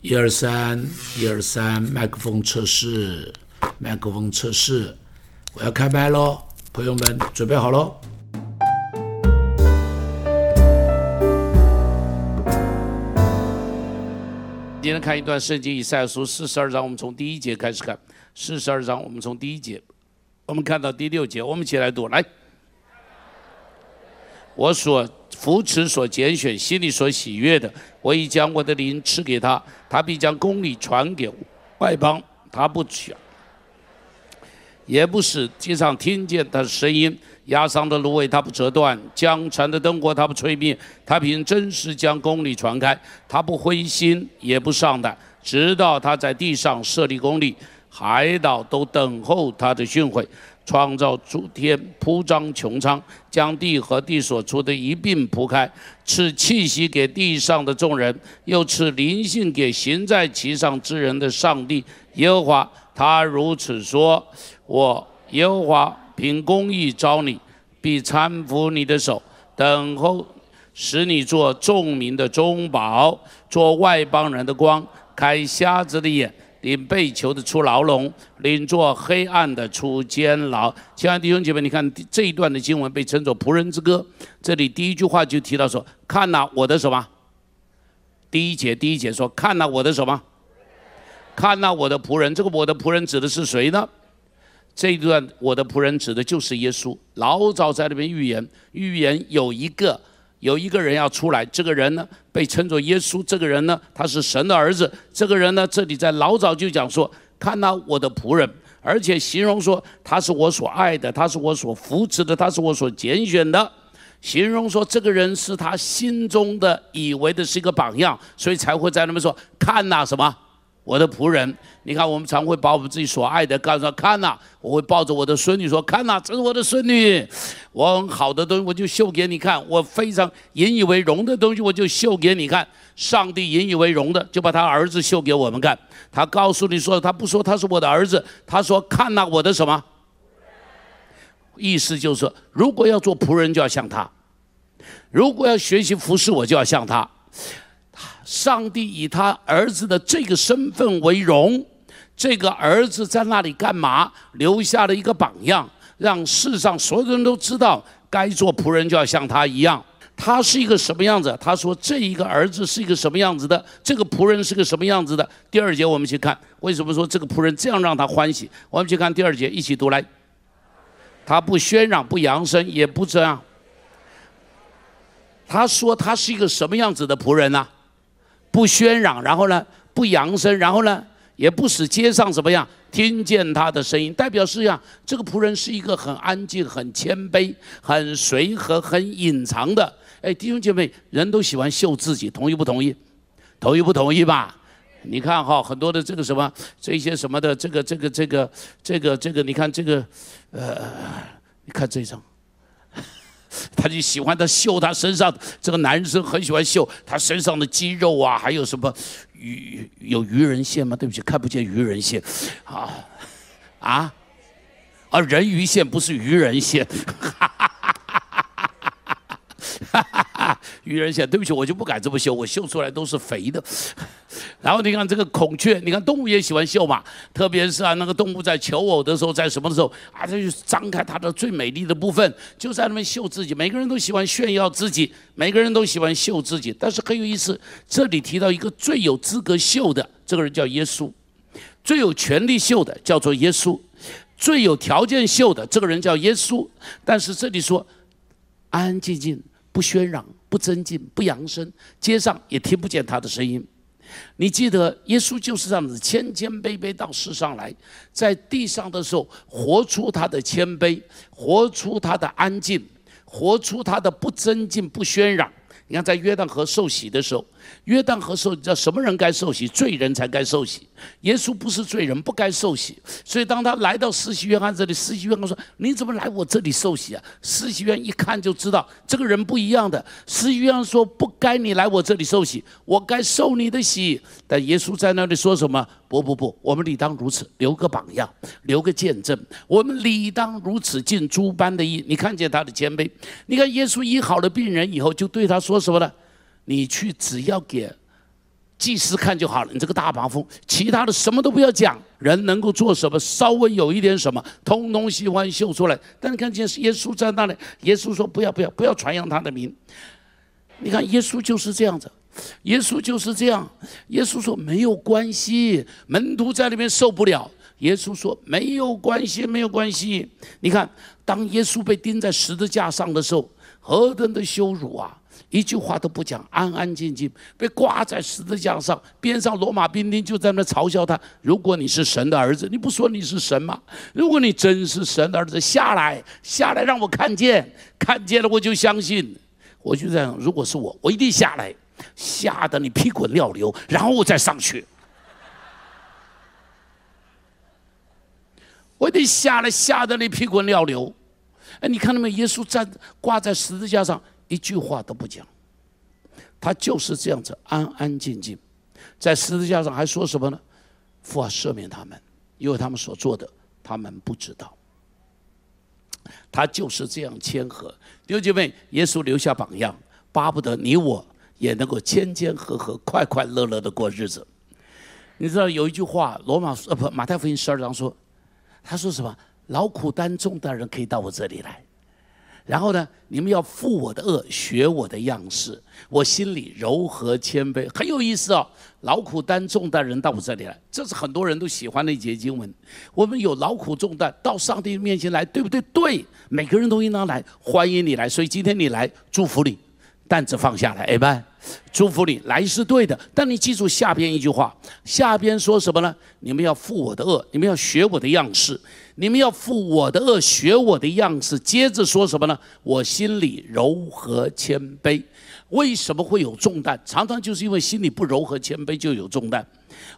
一二三，一二三，麦克风测试，麦克风测试，我要开麦喽，朋友们准备好喽。今天看一段圣经，以赛书四十二章，我们从第一节开始看。四十二章，我们从第一节，我们看到第六节，我们一起来读，来。我所扶持、所拣选、心里所喜悦的，我已将我的灵赐给他，他必将公理传给外邦。他不讲，也不使街上听见他的声音。压伤的芦苇他不折断，江船的灯火他不吹灭。他凭真实将公理传开，他不灰心也不上胆，直到他在地上设立公理，海岛都等候他的训诲。创造诸天，铺张穹苍，将地和地所出的一并铺开，赐气息给地上的众人，又赐灵性给行在其上之人的上帝耶和华。他如此说：我耶和华凭公义招你，必搀扶你的手，等候使你做众民的中保，做外邦人的光，开瞎子的眼。领被囚的出牢笼，领做黑暗的出监牢。亲爱的弟兄姐妹，你看这一段的经文被称作仆人之歌。这里第一句话就提到说：“看呐，我的什么？”第一节第一节说：“看呐，我的什么？看呐，我的仆人。”这个我的仆人指的是谁呢？这一段我的仆人指的就是耶稣。老早在那边预言，预言有一个。有一个人要出来，这个人呢被称作耶稣。这个人呢，他是神的儿子。这个人呢，这里在老早就讲说，看到我的仆人，而且形容说他是我所爱的，他是我所扶持的，他是我所拣选的。形容说这个人是他心中的以为的是一个榜样，所以才会在那边说看呐什么。我的仆人，你看，我们常会把我们自己所爱的告诉他看呐，我会抱着我的孙女说看呐，这是我的孙女，我很好的东西我就秀给你看，我非常引以为荣的东西我就秀给你看。上帝引以为荣的就把他儿子秀给我们看，他告诉你说他不说他是我的儿子，他说看呐我的什么？意思就是，如果要做仆人就要像他，如果要学习服侍我就要像他。上帝以他儿子的这个身份为荣，这个儿子在那里干嘛？留下了一个榜样，让世上所有人都知道，该做仆人就要像他一样。他是一个什么样子？他说这一个儿子是一个什么样子的？这个仆人是个什么样子的？第二节我们去看，为什么说这个仆人这样让他欢喜？我们去看第二节，一起读来。他不喧嚷，不扬声，也不这样。他说他是一个什么样子的仆人呢？不喧嚷，然后呢，不扬声，然后呢，也不使街上怎么样听见他的声音，代表是呀，这个仆人是一个很安静、很谦卑、很随和、很隐藏的。哎，弟兄姐妹，人都喜欢秀自己，同意不同意？同意不同意吧？你看哈，很多的这个什么，这些什么的，这个这个这个这个这个，你看这个，呃，你看这张。他就喜欢他秀他身上，这个男生很喜欢秀他身上的肌肉啊，还有什么鱼有鱼人线吗？对不起，看不见鱼人线，啊啊啊人鱼线不是鱼人线。哈哈哈！愚人线，对不起，我就不敢这么秀，我秀出来都是肥的。然后你看这个孔雀，你看动物也喜欢秀嘛，特别是啊，那个动物在求偶的时候，在什么的时候啊，它就张开它的最美丽的部分，就在那边秀自己。每个人都喜欢炫耀自己，每个人都喜欢秀自己。但是很有意思，这里提到一个最有资格秀的这个人叫耶稣，最有权利秀的叫做耶稣，最有条件秀的这个人叫耶稣。但是这里说安安静静。不喧嚷，不增进，不扬声，街上也听不见他的声音。你记得，耶稣就是这样子，谦谦卑卑到世上来，在地上的时候，活出他的谦卑，活出他的安静，活出他的不增进、不喧嚷。你看，在约旦河受洗的时候。约旦河受，你知道什么人该受洗？罪人才该受洗。耶稣不是罪人，不该受洗。所以当他来到施洗约翰这里，施洗约翰说：“你怎么来我这里受洗啊？”施洗约翰一看就知道这个人不一样的。施洗约翰说：“不该你来我这里受洗，我该受你的洗。”但耶稣在那里说什么？不不不，我们理当如此，留个榜样，留个见证。我们理当如此尽诸般的义。你看见他的谦卑？你看耶稣医好了病人以后，就对他说什么呢？你去，只要给祭司看就好了，你这个大麻风，其他的什么都不要讲。人能够做什么，稍微有一点什么，通通喜欢秀出来。但你看见耶稣在那里，耶稣说不要不要不要传扬他的名。你看耶稣就是这样子，耶稣就是这样。耶稣说没有关系，门徒在那边受不了。耶稣说没有关系，没有关系。你看，当耶稣被钉在十字架上的时候，何等的羞辱啊！一句话都不讲，安安静静被挂在十字架上，边上罗马兵丁就在那嘲笑他：“如果你是神的儿子，你不说你是神吗？如果你真是神的儿子，下来，下来让我看见，看见了我就相信。”我就这样，如果是我，我一定下来，吓得你屁滚尿流，然后我再上去。我得下来，吓得你屁滚尿流。哎，你看到没？耶稣站挂在十字架上。一句话都不讲，他就是这样子安安静静，在十字架上还说什么呢？父啊，赦免他们，因为他们所做的，他们不知道。他就是这样谦和。弟兄姐妹，耶稣留下榜样，巴不得你我也能够谦谦和和、快快乐乐的过日子。你知道有一句话，罗马呃不马太福音十二章说，他说什么？劳苦担重的人可以到我这里来。然后呢，你们要负我的恶，学我的样式，我心里柔和谦卑，很有意思哦。劳苦担重担人到我这里来，这是很多人都喜欢的一节经文。我们有劳苦重担到上帝面前来，对不对？对，每个人都应当来，欢迎你来。所以今天你来，祝福你，担子放下来，哎拜，祝福你来是对的。但你记住下边一句话，下边说什么呢？你们要负我的恶，你们要学我的样式。你们要负我的恶，学我的样式。接着说什么呢？我心里柔和谦卑。为什么会有重担？常常就是因为心里不柔和谦卑，就有重担。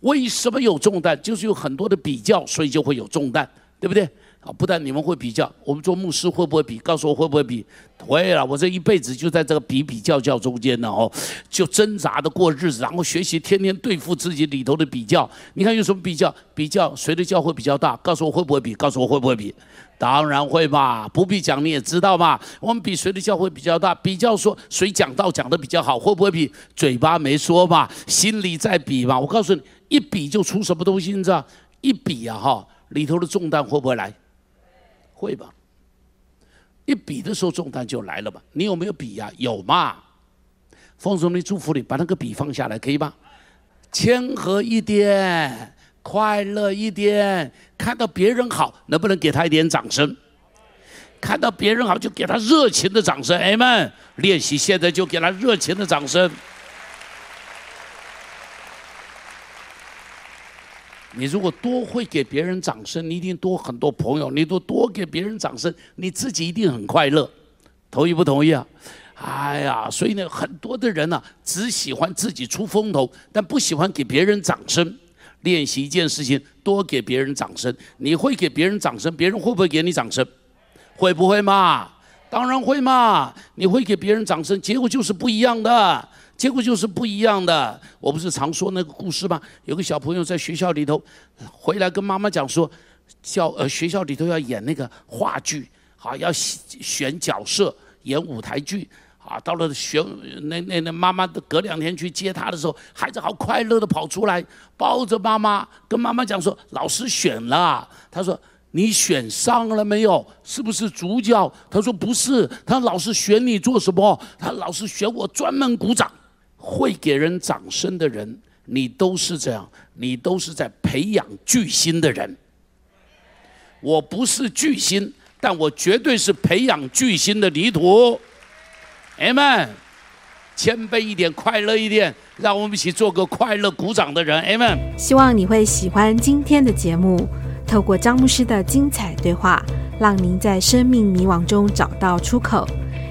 为什么有重担？就是有很多的比较，所以就会有重担，对不对？啊，不但你们会比较，我们做牧师会不会比？告诉我会不会比？会了，我这一辈子就在这个比比较较中间呢哦，就挣扎的过日子，然后学习天天对付自己里头的比较。你看有什么比较？比较谁的教会比较大？告诉我会不会比？告诉我会不会比？当然会嘛，不必讲你也知道嘛。我们比谁的教会比较大？比较说谁讲道讲的比较好？会不会比？嘴巴没说嘛，心里在比嘛。我告诉你，一比就出什么东西，你知道？一比啊哈，里头的重担会不会来？会吧，一比的时候重担就来了吧？你有没有比呀？有嘛？奉送你祝福你，把那个笔放下来，可以吧？谦和一点，快乐一点，看到别人好，能不能给他一点掌声？看到别人好，就给他热情的掌声。哎们，练习现在就给他热情的掌声。你如果多会给别人掌声，你一定多很多朋友，你都多给别人掌声，你自己一定很快乐，同意不同意啊？哎呀，所以呢，很多的人呢，只喜欢自己出风头，但不喜欢给别人掌声。练习一件事情，多给别人掌声。你会给别人掌声，别人会不会给你掌声？会不会嘛？当然会嘛！你会给别人掌声，结果就是不一样的。结果就是不一样的。我不是常说那个故事吗？有个小朋友在学校里头，回来跟妈妈讲说，教呃学校里头要演那个话剧，好要选角色演舞台剧，啊到了选那那那妈妈隔两天去接他的时候，孩子好快乐的跑出来，抱着妈妈跟妈妈讲说，老师选了。他说你选上了没有？是不是主角？他说不是。他老师选你做什么？他老师选我专门鼓掌。会给人掌声的人，你都是这样，你都是在培养巨星的人。我不是巨星，但我绝对是培养巨星的泥土。阿门。谦卑一点，快乐一点，让我们一起做个快乐鼓掌的人。阿门。希望你会喜欢今天的节目，透过张牧师的精彩对话，让您在生命迷惘中找到出口。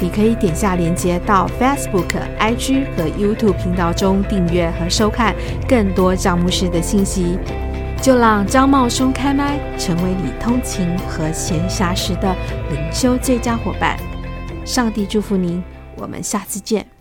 你可以点下连接到 Facebook、IG 和 YouTube 频道中订阅和收看更多张牧师的信息。就让张茂松开麦，成为你通勤和闲暇时的灵修最佳伙伴。上帝祝福您，我们下次见。